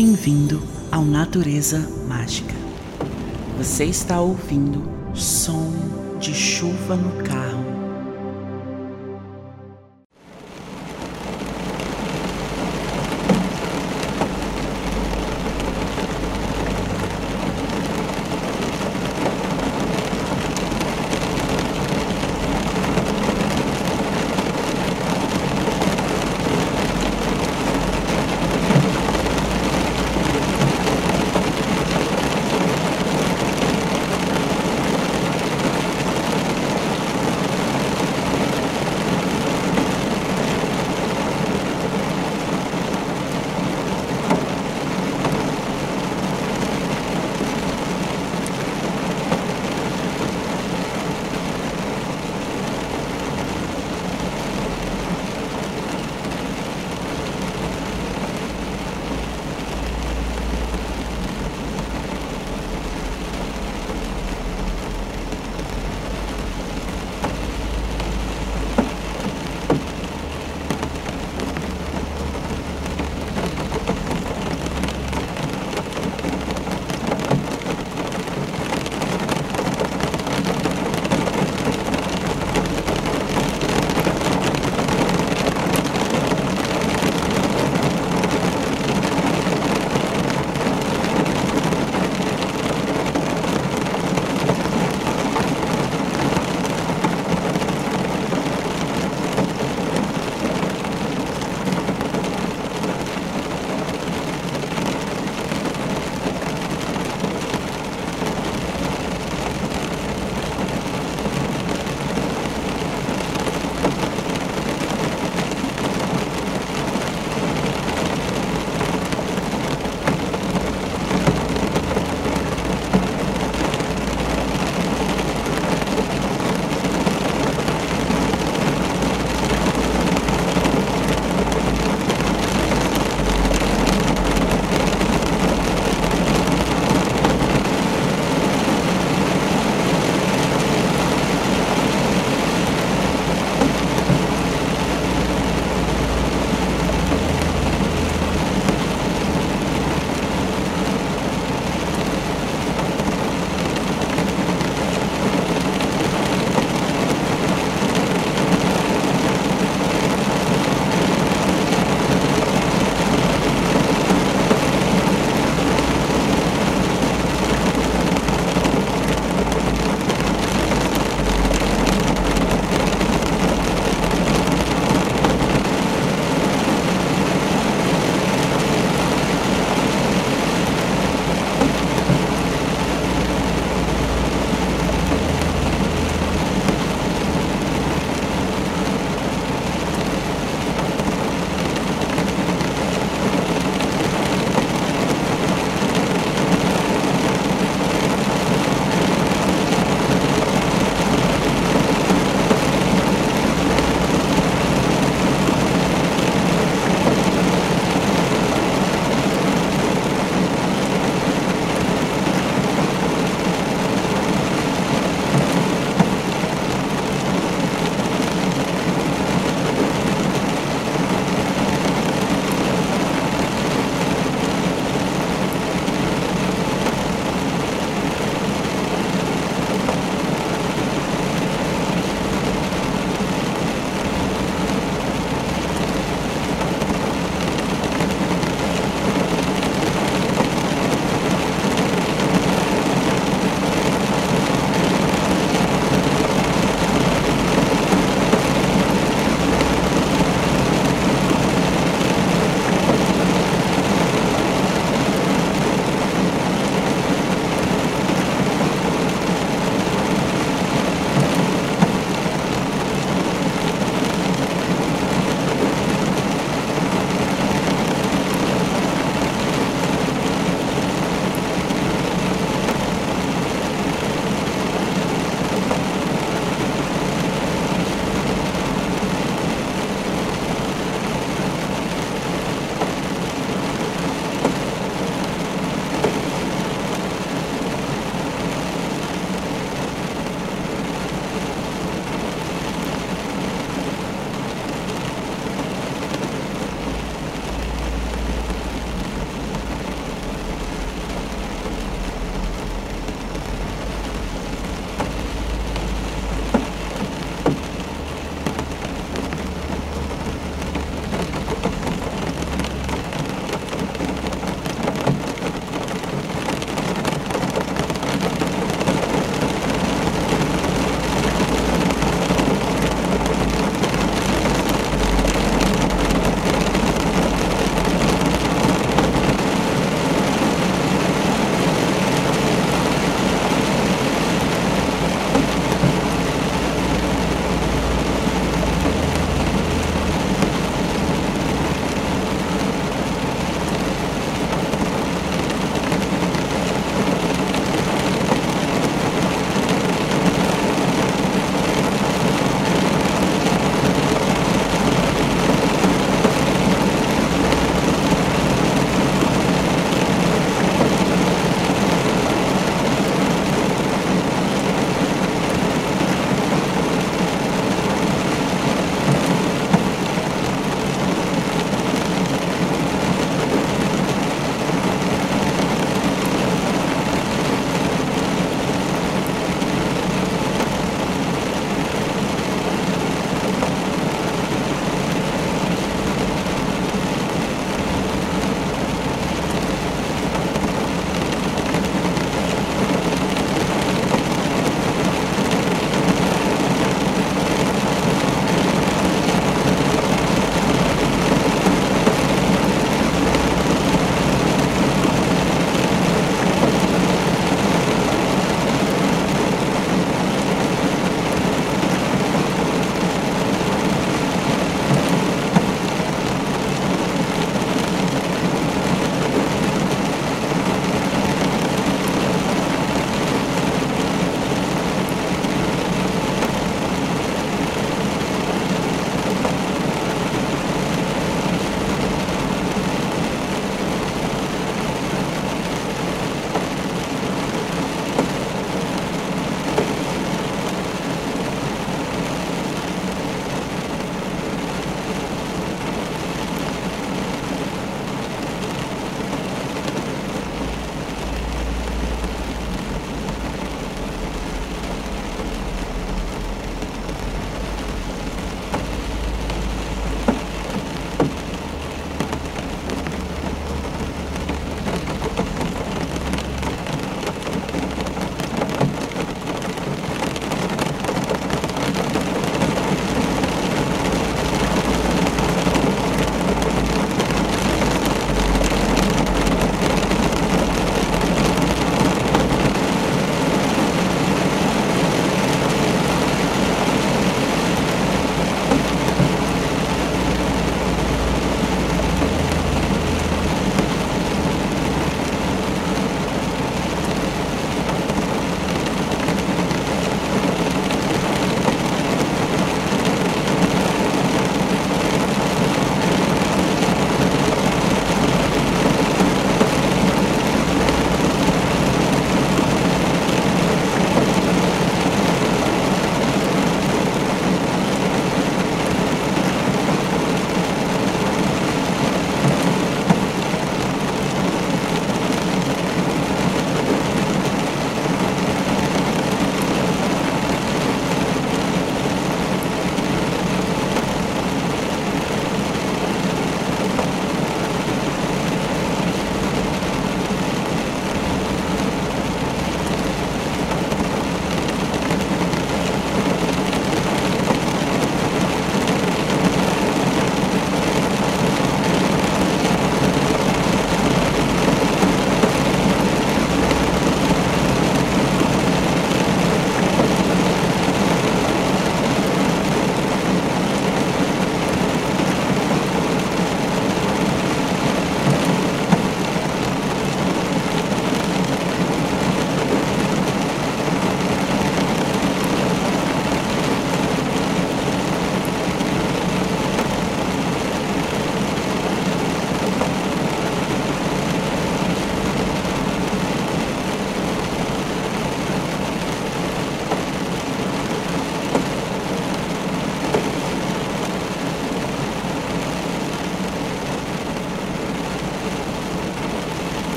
bem-vindo ao Natureza Mágica. Você está ouvindo som de chuva no carro